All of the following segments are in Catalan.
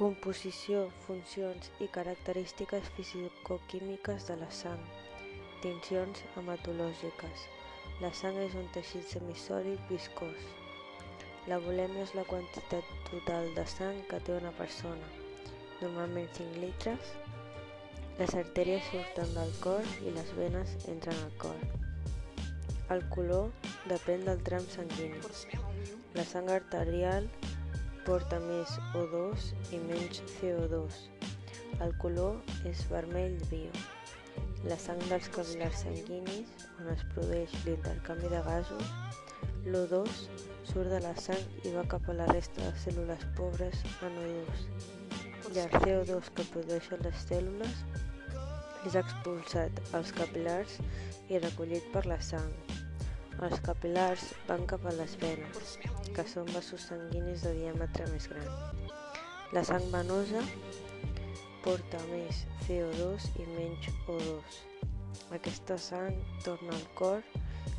Composició, funcions i característiques fisicoquímiques de la sang. Tincions hematològiques. La sang és un teixit semisòlid viscós. La volèmia és la quantitat total de sang que té una persona, normalment 5 litres. Les artèries surten del cor i les venes entren al cor. El color depèn del tram sanguini. La sang arterial porta més O2 i menys CO2. El color és vermell viu. La sang dels capil·lars sanguinis, on es produeix l'intercanvi de gasos, l'O2 surt de la sang i va cap a la resta de cèl·lules pobres en O2. I el CO2 que produeixen les cèl·lules és expulsat als capil·lars i recollit per la sang. Els capil·lars van cap a les venes, que són vasos sanguinis de diàmetre més gran. La sang venosa porta més CO2 i menys O2. Aquesta sang torna al cor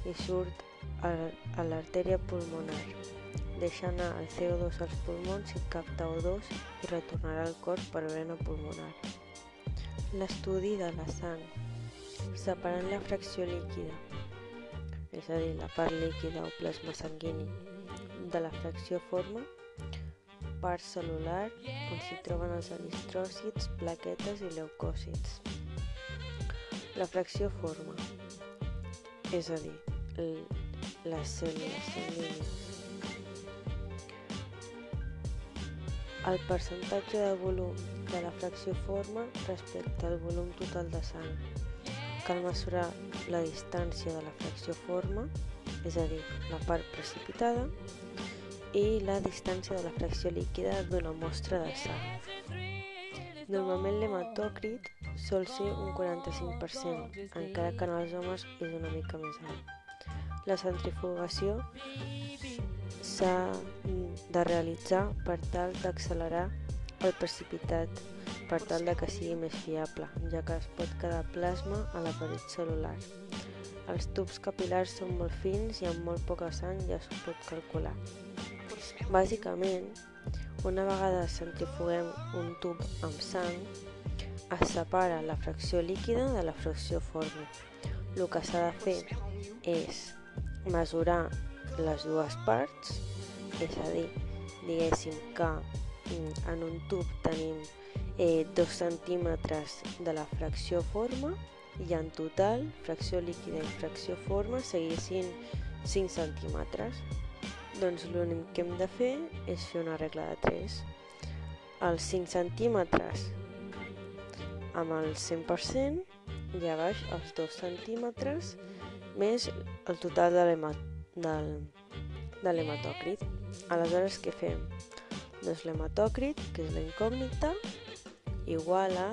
i surt a l'artèria pulmonar. Deixa anar el CO2 als pulmons i capta O2 i retornarà al cor per vena pulmonar. L'estudi de la sang. Separant la fracció líquida, és a dir, la part líquida o plasma sanguini, de la fracció forma, part celular, on s'hi troben els eritròcits, plaquetes i leucòcits. La fracció forma, és a dir, les cèl·lules sanguínies. El percentatge de volum de la fracció forma respecte al volum total de sang. Cal mesurar la distància de la fracció forma, és a dir, la part precipitada, i la distància de la fracció líquida d'una mostra de sang. Normalment l'hematòcrit sol ser un 45%, encara que en els homes és una mica més alt. La centrifugació s'ha de realitzar per tal d'accelerar el precipitat per tal de que sigui més fiable, ja que es pot quedar plasma a la paret celular. Els tubs capilars són molt fins i amb molt poca sang ja s'ho pot calcular. Bàsicament, una vegada centrifuguem un tub amb sang, es separa la fracció líquida de la fracció forma. El que s'ha de fer és mesurar les dues parts, és a dir, diguéssim que mm, en un tub tenim eh, 2 centímetres de la fracció forma i en total, fracció líquida i fracció forma seguissin 5 centímetres. Doncs l'únic que hem de fer és fer una regla de 3. Els 5 centímetres amb el 100% i a baix els 2 centímetres més el total de l'hematòcrit. Aleshores, què fem? Doncs l'hematòcrit, que és la incògnita, igual a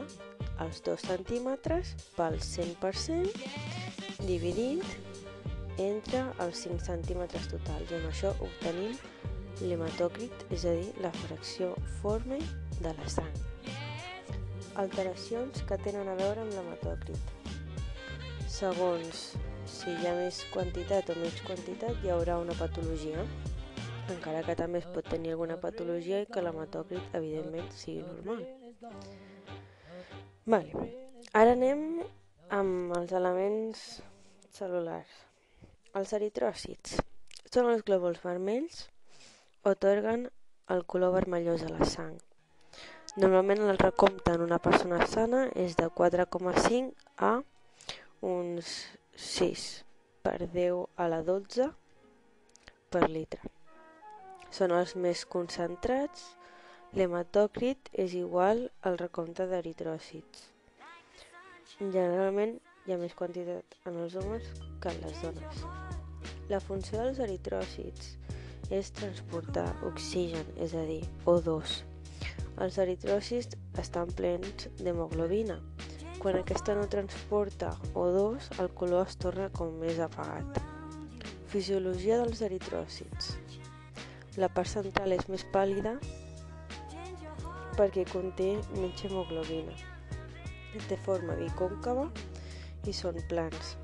els 2 centímetres pel 100% dividint entre els 5 centímetres totals i amb això obtenim l'hematòcrit, és a dir, la fracció forme de la sang. Alteracions que tenen a veure amb l'hematòcrit. Segons si hi ha més quantitat o menys quantitat, hi haurà una patologia, encara que també es pot tenir alguna patologia i que l'hematòcrit, evidentment, sigui normal. Vale. Ara anem amb els elements cel·lulars. Els eritròcits són els glòbuls vermells otorguen el color vermellós a la sang. Normalment el recompte en una persona sana és de 4,5 a uns 6 per 10 a la 12 per litre. Són els més concentrats. L'hematòcrit és igual al recompte d'eritròcits. Generalment hi ha més quantitat en els homes que en les dones. La funció dels eritròcits és transportar oxigen, és a dir, O2. Els eritròcits estan plens d'hemoglobina. Quan aquesta no transporta O2, el color es torna com més apagat. Fisiologia dels eritròcits. La part central és més pàl·lida perquè conté menys hemoglobina. Té forma bicòncava i són plans.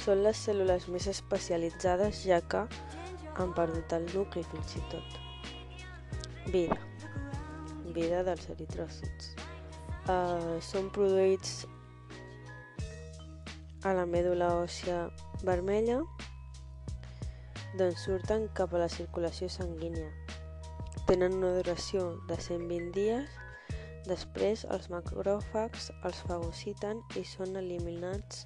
Són les cèl·lules més especialitzades ja que han perdut el nucli fins i tot. Vida. vida dels eritròcits. Uh, són produïts a la mèdula òssia vermella d'on surten cap a la circulació sanguínia. Tenen una duració de 120 dies, després els macròfags els fagociten i són eliminats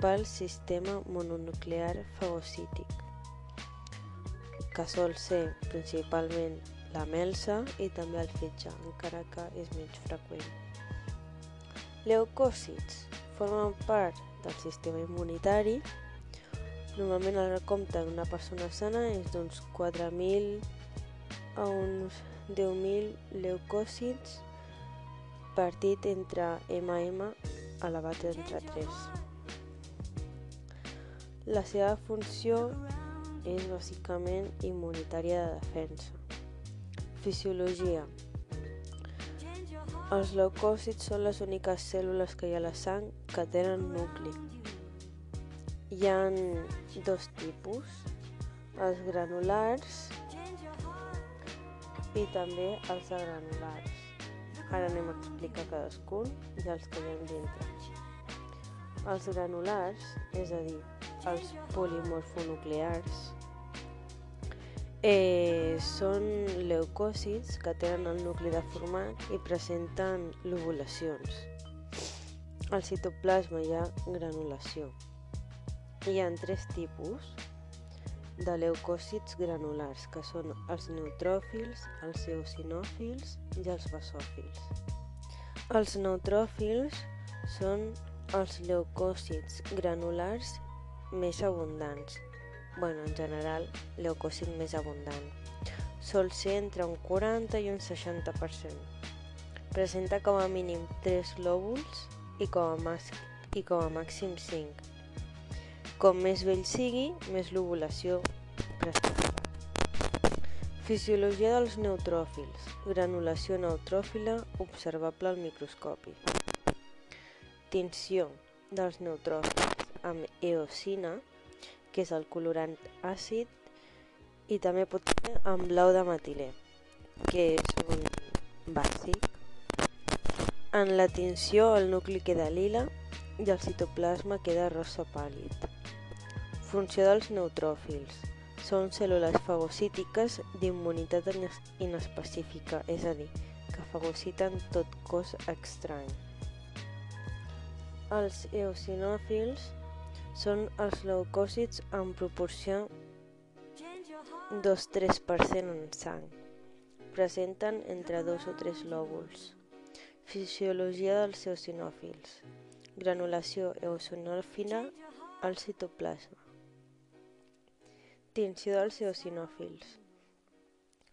pel sistema mononuclear fagocític, que sol ser principalment la melsa i també el fetge, encara que és menys freqüent. Leucòcits formen part del sistema immunitari Normalment el recompte d'una persona sana és d'uns 4.000 a uns 10.000 leucòcits partit entre MM elevat entre 3. La seva funció és bàsicament immunitària de defensa. Fisiologia. Els leucòcits són les úniques cèl·lules que hi ha a la sang que tenen nucli. Hi ha dos tipus, els granulars i també els agranulars. Ara anem a explicar cadascun i els que hi ha dintre. Els granulars, és a dir, els polimorfonuclears, eh, són leucòcits que tenen el nucli deformat i presenten lobulacions. Al citoplasma hi ha granulació. Hi ha tres tipus de leucòcits granulars, que són els neutròfils, els eosinòfils i els basòfils. Els neutròfils són els leucòcits granulars més abundants. bueno, en general, leucòcit més abundant. Sol ser entre un 40 i un 60%. Presenta com a mínim 3 lòbuls i com a, i com a màxim 5 com més vell sigui, més l'ovulació presentarà. Fisiologia dels neutròfils. Granulació neutròfila observable al microscopi. Tinció dels neutròfils amb eosina, que és el colorant àcid, i també pot ser amb blau de metilè, que és un bàsic. En la tinció el nucli queda lila i el citoplasma queda rosa pàl·lid. Funció dels neutròfils. Són cèl·lules fagocítiques d'immunitat inespecífica, és a dir, que fagociten tot cos estrany. Els eosinòfils són els leucòcits en proporció 2-3% en sang. Presenten entre 2 o 3 lòbuls. Fisiologia dels eosinòfils. Granulació eosinòfila al citoplasma. Tinció dels eosinòfils.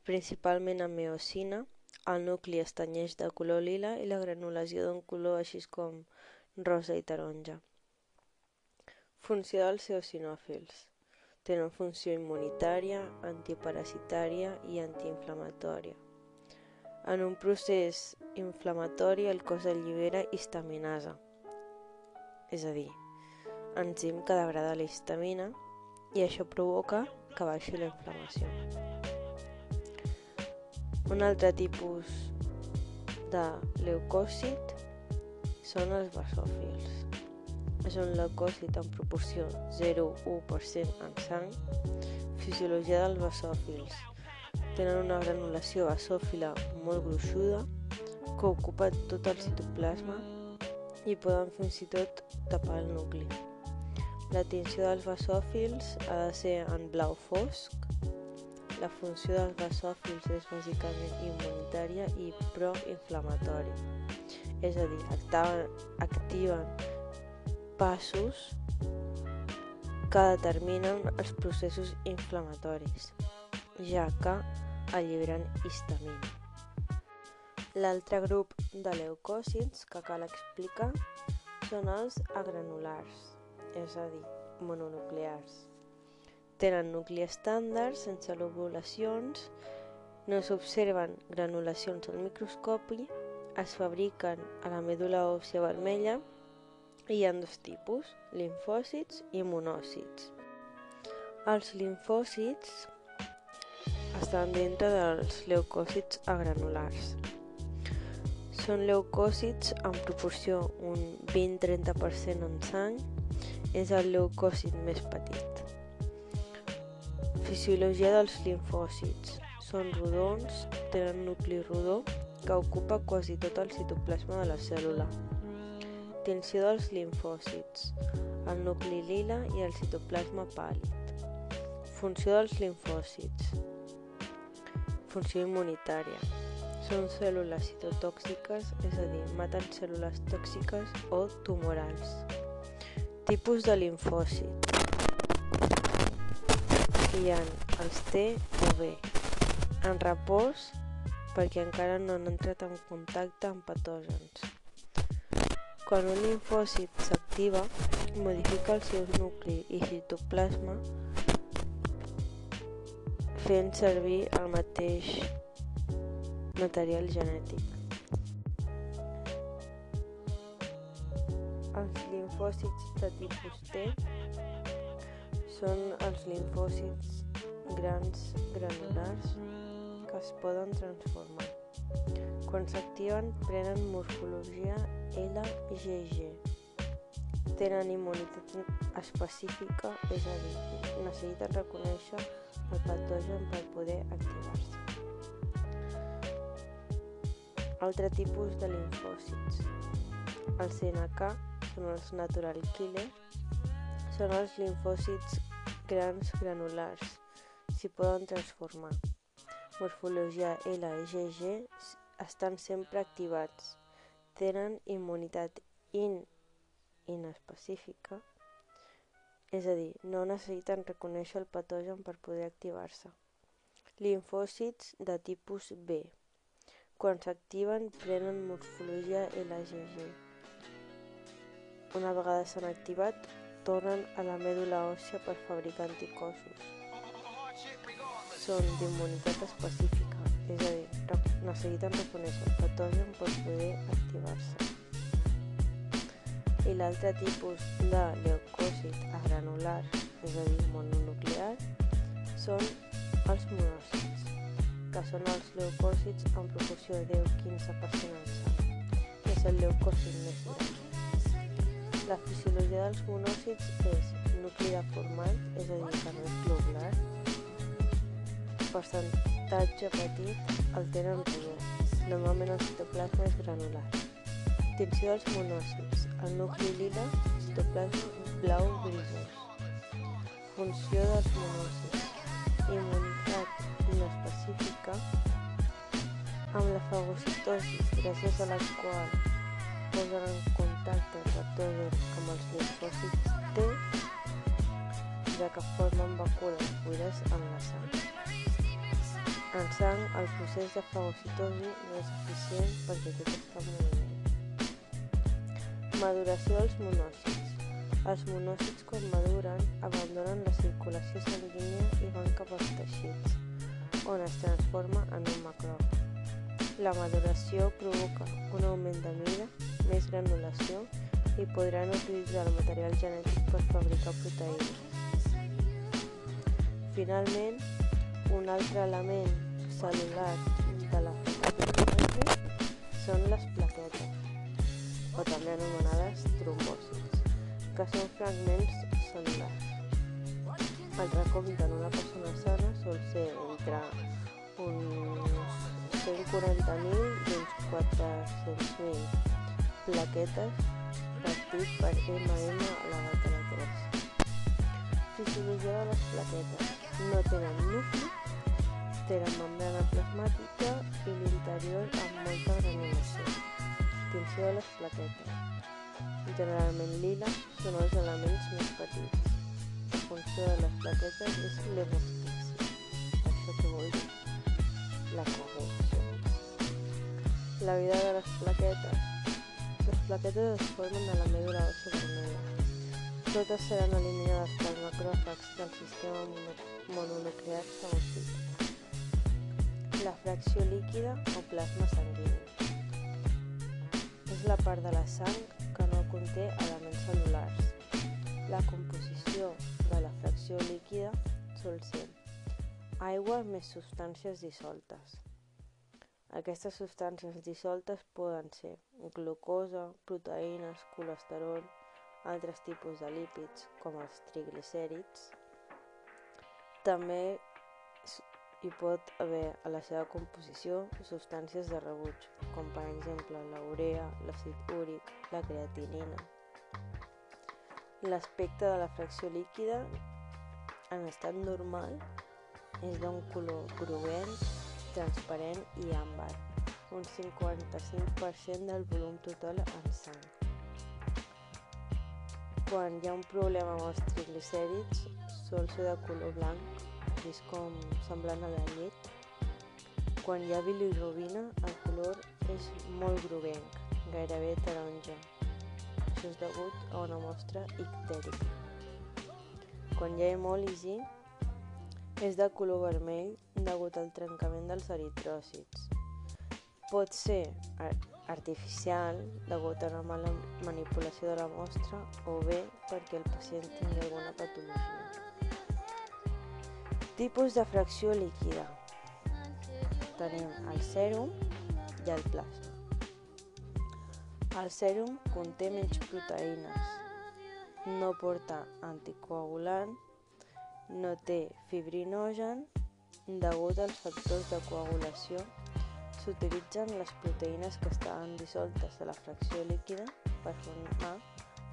Principalment amb eosina, el nucli es tenyeix de color lila i la granulació d'un color així com rosa i taronja. Funció dels eosinòfils. Tenen funció immunitària, antiparasitària i antiinflamatòria. En un procés inflamatori el cos allibera histaminasa, és a dir, enzim que degrada la histamina i això provoca que baixi la inflamació. Un altre tipus de leucòcit són els basòfils. És un leucòcit en proporció 0,1% en sang. Fisiologia dels basòfils. Tenen una granulació basòfila molt gruixuda que ocupa tot el citoplasma i poden fins i tot tapar el nucli. La tinció dels basòfils ha de ser en blau fosc. La funció dels basòfils és bàsicament immunitària i proinflamatòria. És a dir, activen, activen passos que determinen els processos inflamatoris, ja que alliberen histamina. L'altre grup de leucòcits que cal explicar són els agranulars és a dir, mononuclears. Tenen nucli estàndard, sense lobulacions, no s'observen granulacions al microscopi, es fabriquen a la medul·la òssia vermella i hi ha dos tipus, linfòcits i monòcits. Els linfòcits estan dintre dels leucòcits agranulars. Són leucòcits en proporció un 20-30% en sang. És el leucòcit més petit. Fisiologia dels linfòcits. Són rodons, tenen nucli rodó que ocupa quasi tot el citoplasma de la cèl·lula. Tinció dels linfòcits. El nucli lila i el citoplasma pàl·lid. Funció dels linfòcits. Funció immunitària. Són cèl·lules citotòxiques, és a dir, maten cèl·lules tòxiques o tumorals. Tipus de linfòcit. Hi ha els T o B. En repòs, perquè encara no han entrat en contacte amb patògens. Quan un linfòcit s'activa, modifica el seu nucli i citoplasma fent servir el mateix material genètic. Els linfòcits de tipus T són els linfòcits grans granulars que es poden transformar. Quan s'activen prenen morfologia LGG. Tenen immunitat específica, és a dir, necessiten reconèixer el patogen per poder activar-se. Altre tipus de linfòcits. El CNK són els natural killer, són els linfòcits grans granulars, s'hi poden transformar. Morfologia L i GG estan sempre activats, tenen immunitat in inespecífica, és a dir, no necessiten reconèixer el patogen per poder activar-se. Linfòcits de tipus B. Quan s'activen prenen morfologia LGG. Una vegada s'han activat, tornen a la mèdula òssia per fabricar anticossos. Són d'immunitat específica, és a dir, necessiten reconèixer el patogen per poder activar-se. I l'altre tipus de leucòcit agranular, és a dir, mononuclear, són els monòcits, que són els leucòcits en proporció de 10-15% en sang. És el leucòcit més gran. La fisiologia dels monòcits és nucli deformat, és a dir, carrer globular, percentatge petit el tenen rodó. Normalment el citoplasma és granular. Tinció dels monòcits. El nucli lila, citoplasma blau grisós. Funció dels monòcits. Immunitat inespecífica amb la fagocitosi, gràcies a la qual posen en contacte el patogen amb els linfòcits T, ja que formen vacuoles buides en la sang. En sang, el procés de fagocitosi no és eficient perquè tot està en moviment. Maduració dels monòcits. Els monòcits, quan maduren, abandonen la circulació sanguínia i van cap als teixits, on es transforma en un macròfag. La maduració provoca un augment de mida més granulació i podran utilitzar el material genètic per fabricar proteïnes. Finalment, un altre element cel·lular de la fetogènesi són les plaquetes, o també anomenades trombòcits, que són fragments cel·lulars. El recompte en una persona sana sol ser entre uns 140.000 i uns 400.000 plaquetes partit per MM elevat a la 3. Fisiologia de les plaquetes. No tenen nucli, tenen membrana plasmàtica i l'interior amb molta granulació. Tinció de les plaquetes. Generalment lila són els elements més petits. La funció de les plaquetes és l'hemostasi. Això què vol dir? La correcció. La vida de les plaquetes plaquetes es formen a la óssea vermella. Totes seran eliminades pels macròfags del sistema mononuclear fagocit. La fracció líquida o plasma sanguini. És la part de la sang que no conté elements cel·lulars. La composició de la fracció líquida sol ser aigua més substàncies dissoltes. Aquestes substàncies dissoltes poden ser glucosa, proteïnes, colesterol, altres tipus de lípids, com els triglicèrids. També hi pot haver a la seva composició substàncies de rebuig, com per exemple la urea, l'àcid úric, la creatinina. L'aspecte de la fracció líquida en estat normal és d'un color groguenc transparent i àmbar, un 55% del volum total en sang. Quan hi ha un problema amb els triglicèrids, sol ser de color blanc, és com semblant a la llet. Quan hi ha bilirubina, el color és molt groguenc, gairebé taronja. Això és degut a una mostra ictèrica. Quan hi ha hemòlisi, és de color vermell degut al trencament dels eritròcits. Pot ser artificial degut a una mala manipulació de la mostra o bé perquè el pacient tingui alguna patologia. Tipus de fracció líquida. Tenim el sèrum i el plasma. El sèrum conté menys proteïnes, no porta anticoagulant no té fibrinogen degut als factors de coagulació. S'utilitzen les proteïnes que estaven dissoltes a la fracció líquida per formar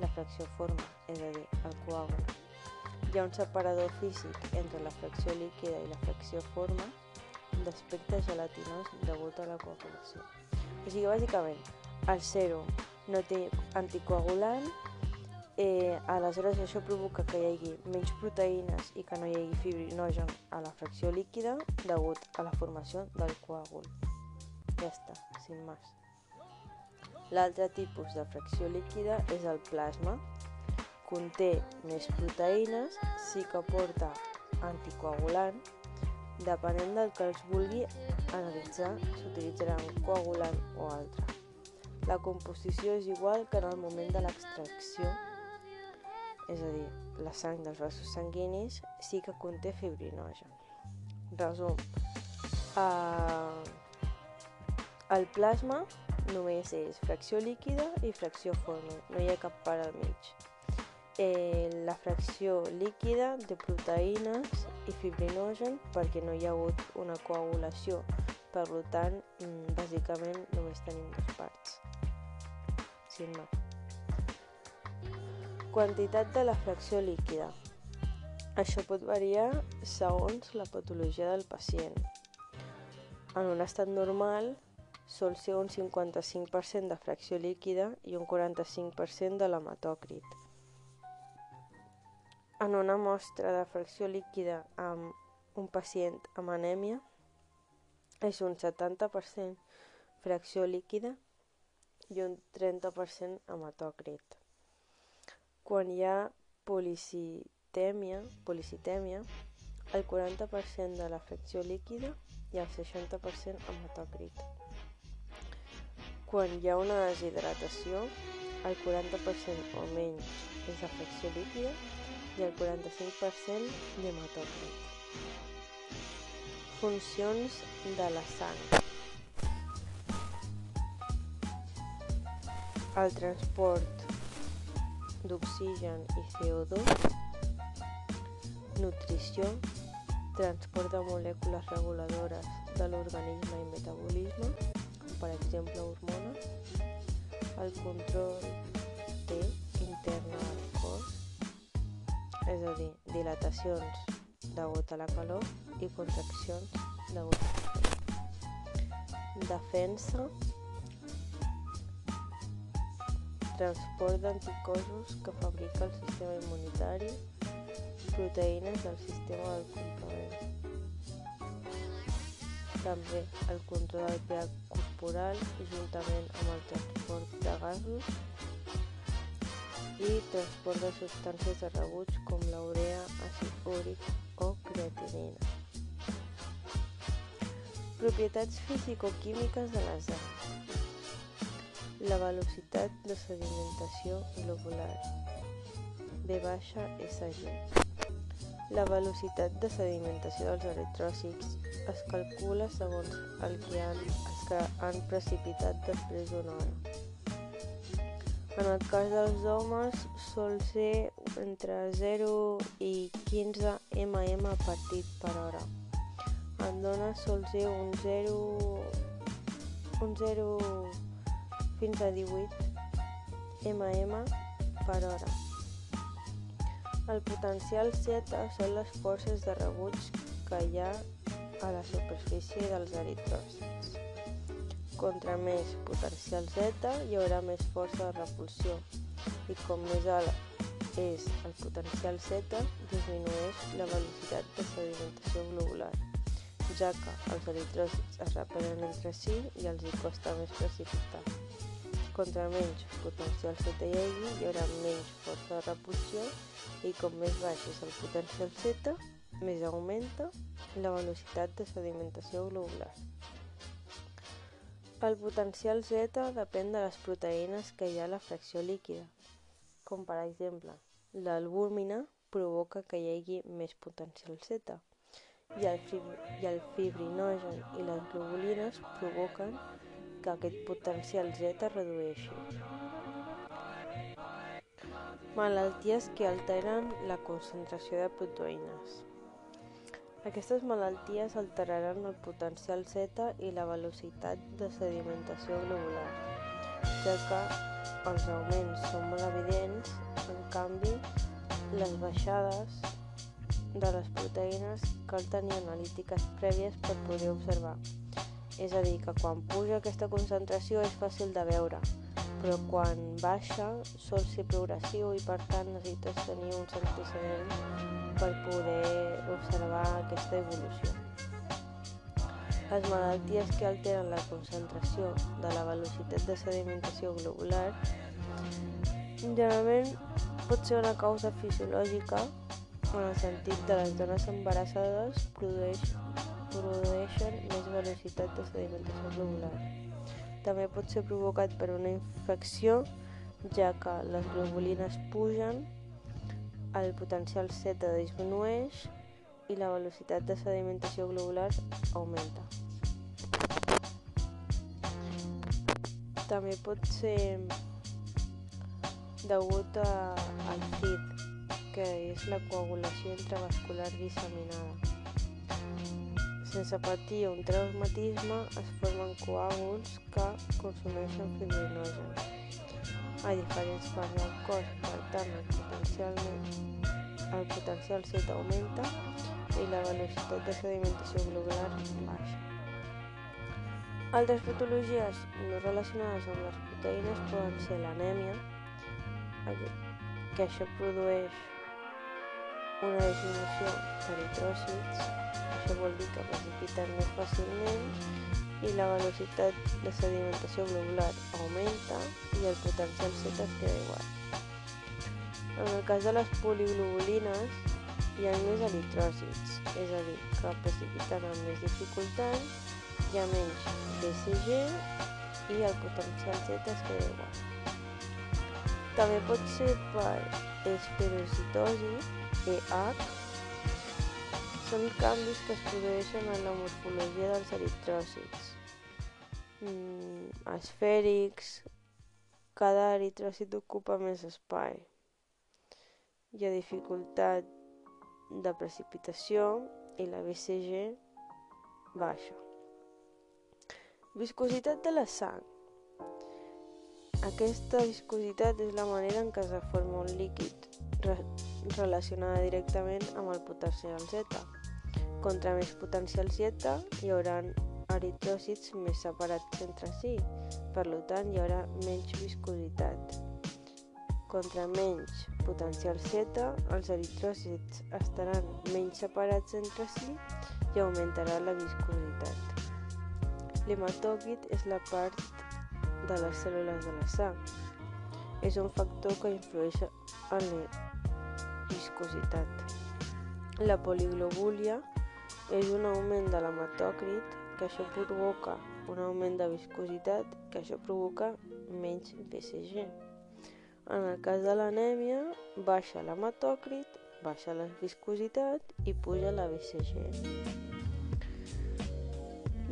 la fracció forma, és a dir, el coàgul. Hi ha un separador físic entre la fracció líquida i la fracció forma d'aspecte gelatinós degut a la coagulació. O sigui, bàsicament, el sèrum no té anticoagulant Eh, aleshores això provoca que hi hagi menys proteïnes i que no hi hagi fibrinogen a la fracció líquida degut a la formació del coàgul. Ja està, sin més. L'altre tipus de fracció líquida és el plasma. Conté més proteïnes, sí que porta anticoagulant. Depenent del que els vulgui analitzar, s'utilitzarà un coagulant o altre. La composició és igual que en el moment de l'extracció és a dir, la sang dels vasos sanguinis sí que conté fibrinogen. Resum. Uh, el plasma només és fracció líquida i fracció forma, no hi ha cap part al mig. Eh, la fracció líquida de proteïnes i fibrinogen perquè no hi ha hagut una coagulació, per tant, mm, bàsicament només tenim dues parts. Sin més. Quantitat de la fracció líquida. Això pot variar segons la patologia del pacient. En un estat normal sol ser un 55% de fracció líquida i un 45% de l'hematòcrit. En una mostra de fracció líquida amb un pacient amb anèmia és un 70% fracció líquida i un 30% hematòcrit. Quan hi ha policitèmia, policitèmia el 40% de la líquida i el 60% hematòcrit. Quan hi ha una deshidratació, el 40% o menys és de fracció líquida i el 45% d'hematòcrit. Funcions de la sang. El transport d'oxigen i CO2, nutrició, transport de molècules reguladores de l'organisme i metabolisme, com per exemple hormones, el control T interna al cos, és a dir, dilatacions degut a la calor i contraccions degut a la calor. Defensa, transport d'anticossos que fabrica el sistema immunitari, proteïnes del sistema del complement. També el control del pH corporal juntament amb el transport de gasos i transport de substàncies de rebuig com la urea, àcid úric o creatinina. Propietats fisicoquímiques de les dents la velocitat de sedimentació globular V baixa SG. La velocitat de sedimentació dels eritròcits es calcula segons el que han que han precipitat després d'una hora. En el cas dels homes sol ser entre 0 i 15 mm partit per hora. En dones sol ser un 0, un 0 fins a 18 mm per hora. El potencial Z són les forces de rebuig que hi ha a la superfície dels eritròcits. Contra més potencial Z hi haurà més força de repulsió i com més alt és el potencial Z disminueix la velocitat de sedimentació globular, ja que els eritròcits es repelen entre si i els hi costa més precipitar. Contra menys potencial Z hi hagi, hi haurà menys força de repulsió i com més baix és el potencial Z, més augmenta la velocitat de sedimentació globular. El potencial Z depèn de les proteïnes que hi ha a la fracció líquida, com per exemple, l'albúmina provoca que hi hagi més potencial Z i el, i el fibrinogen i les globulines provoquen que aquest potencial Z redueixi. Malalties que alteren la concentració de proteïnes. Aquestes malalties alteraran el potencial Z i la velocitat de sedimentació globular, ja que els augments són molt evidents, en canvi, les baixades de les proteïnes cal tenir analítiques prèvies per poder observar. És a dir, que quan puja aquesta concentració és fàcil de veure, però quan baixa sol ser progressiu i per tant necessites tenir uns antecedents per poder observar aquesta evolució. Les malalties que alteren la concentració de la velocitat de sedimentació globular generalment pot ser una causa fisiològica en el sentit de les dones embarassades produeix, produeixen més velocitat de sedimentació globular també pot ser provocat per una infecció, ja que les globulines pugen, el potencial Z disminueix i la velocitat de sedimentació globular augmenta. També pot ser degut a, al CID, que és la coagulació intravascular disseminada. Sense patir un traumatisme es formen coàguls que consumeixen fibrinogen a diferents parts del cos, per tant el potencial, el potencial Z augmenta i la velocitat de sedimentació globular baixa. Altres patologies no relacionades amb les proteïnes poden ser l'anèmia, que això produeix una disminució d'eritròcits, això vol dir que precipiten més fàcilment i la velocitat de sedimentació globular augmenta i el potencial Z es queda igual. En el cas de les poliglobulines hi ha més eritròcits, és a dir, que precipiten amb més dificultat, hi ha menys BCG i el potencial Z es queda igual. També pot ser per esferocitosi, EH, són canvis que es produeixen en la morfologia dels eritròcits. Mm, esfèrics, cada eritròcit ocupa més espai. Hi ha dificultat de precipitació i la BCG baixa. Viscositat de la sang. Aquesta viscositat és la manera en què es forma un líquid relacionada directament amb el potencial Z. Contra més potencial Z hi haurà eritròcits més separats entre si, per tant hi haurà menys viscositat. Contra menys potencial Z, els eritròcits estaran menys separats entre si i augmentarà la viscositat. L'hematòcrit és la part de les cèl·lules de la sang. És un factor que influeix en viscositat. La poliglobúlia és un augment de l'hematòcrit que això provoca un augment de viscositat que això provoca menys BCG. En el cas de l'anèmia, baixa l'hematòcrit, baixa la viscositat i puja la BCG.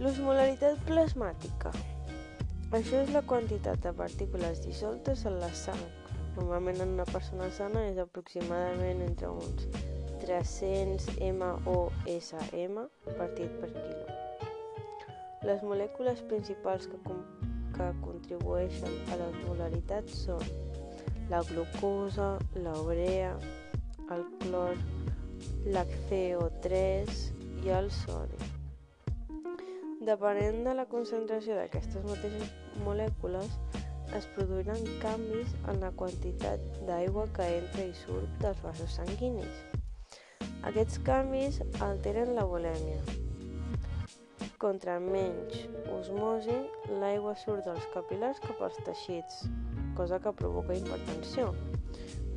L'osmolaritat plasmàtica. Això és la quantitat de partícules dissoltes en la sang. Normalment en una persona sana és aproximadament entre uns 300 MOSM partit per quilo. Les molècules principals que, que contribueixen a l'osmolaritat són la glucosa, la urea, el clor, l'HCO3 i el sodi. Depenent de la concentració d'aquestes mateixes molècules, es produiran canvis en la quantitat d'aigua que entra i surt dels vasos sanguinis. Aquests canvis alteren la volèmia. Contra menys osmosi, l'aigua surt dels capilars cap als teixits, cosa que provoca hipertensió.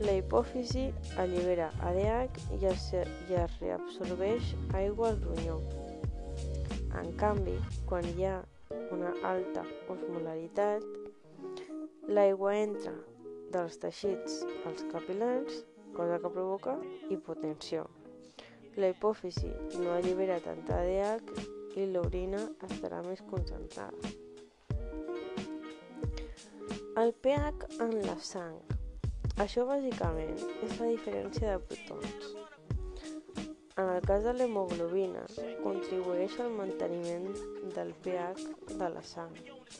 La hipòfisi allibera ADH i es, i es reabsorbeix aigua al ronyó. En canvi, quan hi ha una alta osmolaritat, l'aigua entra dels teixits als capilars, cosa que provoca hipotensió. La hipòfisi no allibera tanta ADH i l'orina estarà més concentrada. El pH en la sang. Això bàsicament és la diferència de protons. En el cas de l'hemoglobina, contribueix al manteniment del pH de la sang.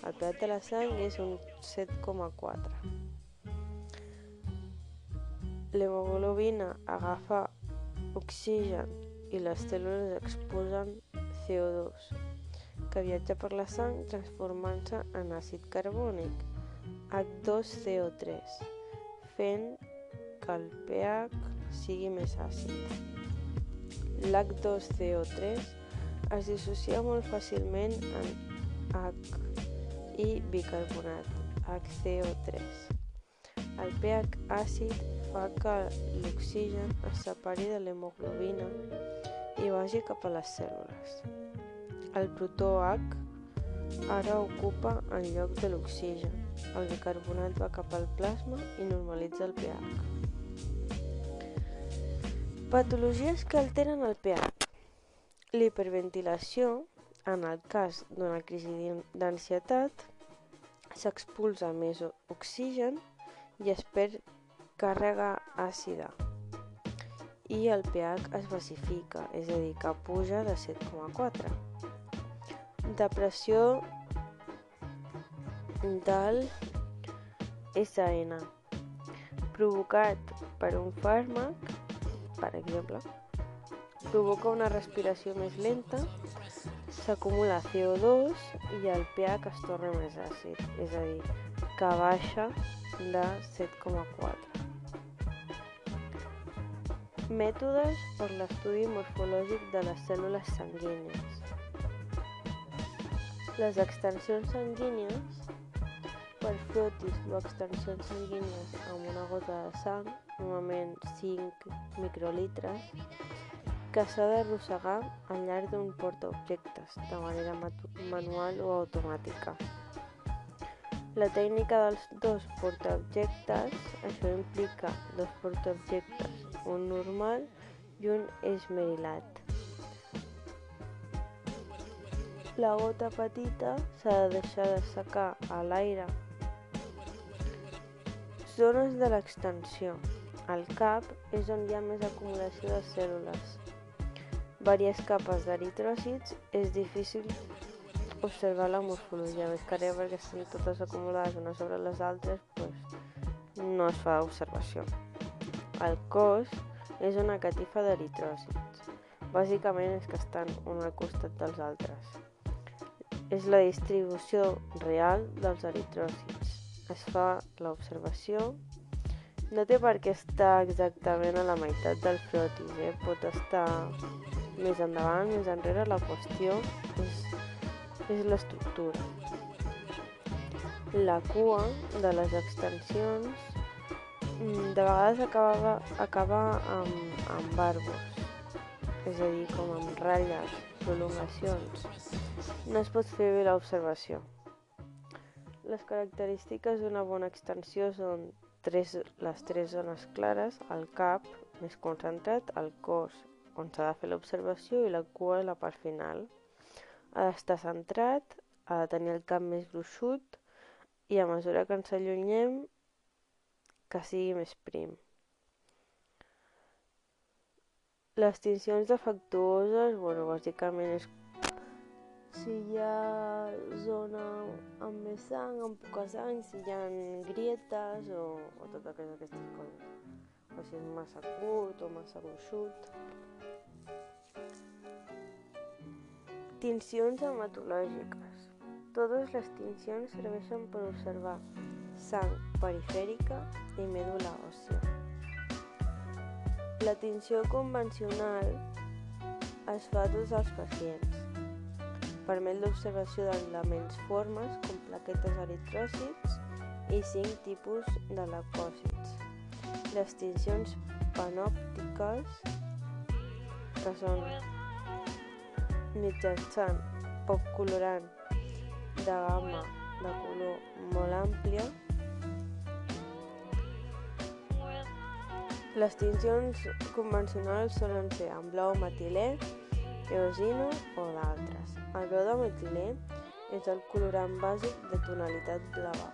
El pH de la sang és un 7,4. L'hemoglobina agafa oxigen i les cèl·lules exposen CO2, que viatja per la sang transformant-se en àcid carbònic, H2CO3, fent que el pH sigui més àcid. L'H2CO3 es dissocia molt fàcilment en H i bicarbonat, HCO3. El pH àcid fa que l'oxigen es separi de l'hemoglobina i vagi cap a les cèl·lules. El protó H ara ocupa en lloc de l'oxigen. El bicarbonat va cap al plasma i normalitza el pH. Patologies que alteren el pH. L'hiperventilació, en el cas d'una crisi d'ansietat, s'expulsa més oxigen i es perd càrrega àcida i el pH es basifica, és a dir, que puja de 7,4. Depressió del SN provocat per un fàrmac per exemple, provoca una respiració més lenta, s'acumula CO2 i el pH es torna més àcid, és a dir, que baixa de 7,4. Mètodes per l'estudi morfològic de les cèl·lules sanguínies. Les extensions sanguínies per frotis o extensions sanguínies amb una gota de sang normalment 5 microlitres, que s'ha d'arrossegar al llarg d'un portaobjectes, de manera manual o automàtica. La tècnica dels dos portaobjectes, això implica dos portaobjectes, un normal i un esmerilat. La gota petita s'ha de deixar de secar a l'aire. Zones de l'extensió. Al cap és on hi ha més acumulació de cèl·lules. Vàries capes d'eritròcits és difícil observar la morfologia més que perquè estan totes acumulades una sobre les altres, doncs no es fa observació. El cos és una catifa d'eritròcits. Bàsicament és que estan un al costat dels altres. És la distribució real dels eritròcits. Es fa l'observació no té per què estar exactament a la meitat del frotis, eh? pot estar més endavant, més enrere, la qüestió és, és l'estructura. La cua de les extensions mm, de vegades acaba, acaba amb, amb barbos, és a dir, com amb ratlles, prolongacions. No es pot fer bé l'observació. Les característiques d'una bona extensió són tres, les tres zones clares, el cap més concentrat, el cos on s'ha de fer l'observació i la cua a la part final. ha d'estar centrat, ha de tenir el cap més gruixut i a mesura que ens allunyem que sigui més prim. Les tincions defectuoses, bueno, bàsicament és si hi ha zona amb més sang, amb poca sang, si hi ha grietes o, o totes aquestes coses. O si és massa curt o massa gruixut. Tincions hematològiques. Totes les tincions serveixen per observar sang perifèrica i medul·la òssia. La tinció convencional es fa a tots els pacients Permet l'observació d'elements formes com plaquetes eritròcits i cinc tipus de leucòcits. Les tincions panòptiques, que són mitjançant poc colorant de gamma de color molt àmplia, Les tincions convencionals solen ser en blau metilè, eosina o d'altres. El blau de metilè és el colorant bàsic de tonalitat blava.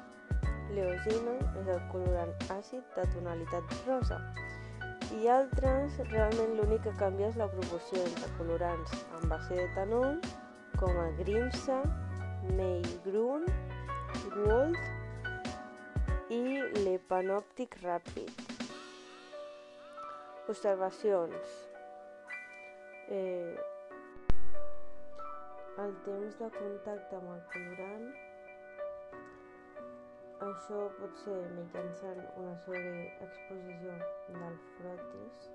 L'eosina és el colorant àcid de tonalitat rosa. I altres, realment l'únic que canvia és la proporció entre colorants amb base d'etanol, com a Grimsa, Maygrun, Gold i l'Epanòptic Ràpid. Observacions. Eh, el temps de contacte amb el colorant això pot ser mitjançant una sobreexposició del frotis.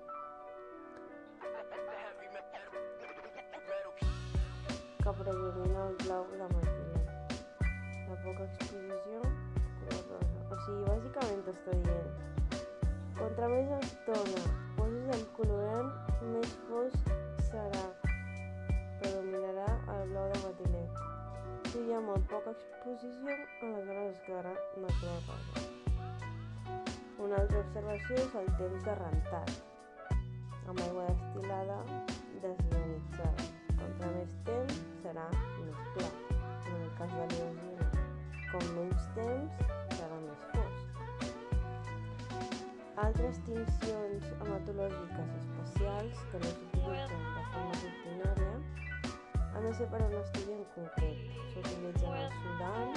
Que predomina el blau de metilè. La poca exposició, o sigui, bàsicament t'està dient contra més estona posis el colorant, més fosc serà metilè. Si hi ha molt poca exposició, aleshores es quedarà natural rosa. Una altra observació és el temps de rentat, amb aigua destilada desionitzada. Contra més temps serà més clar. En el cas de l'eosina, com menys temps serà més fosc. Altres tincions hematològiques especials que no s'utilitzen de forma rutinària han de ser per a un estudi en concret. S'utilitzen el Sudan,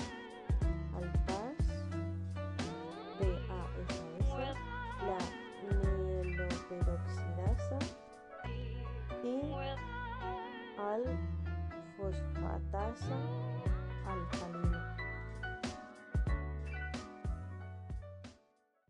el PAS, BASS, la mieloperoxidasa i el fosfatasa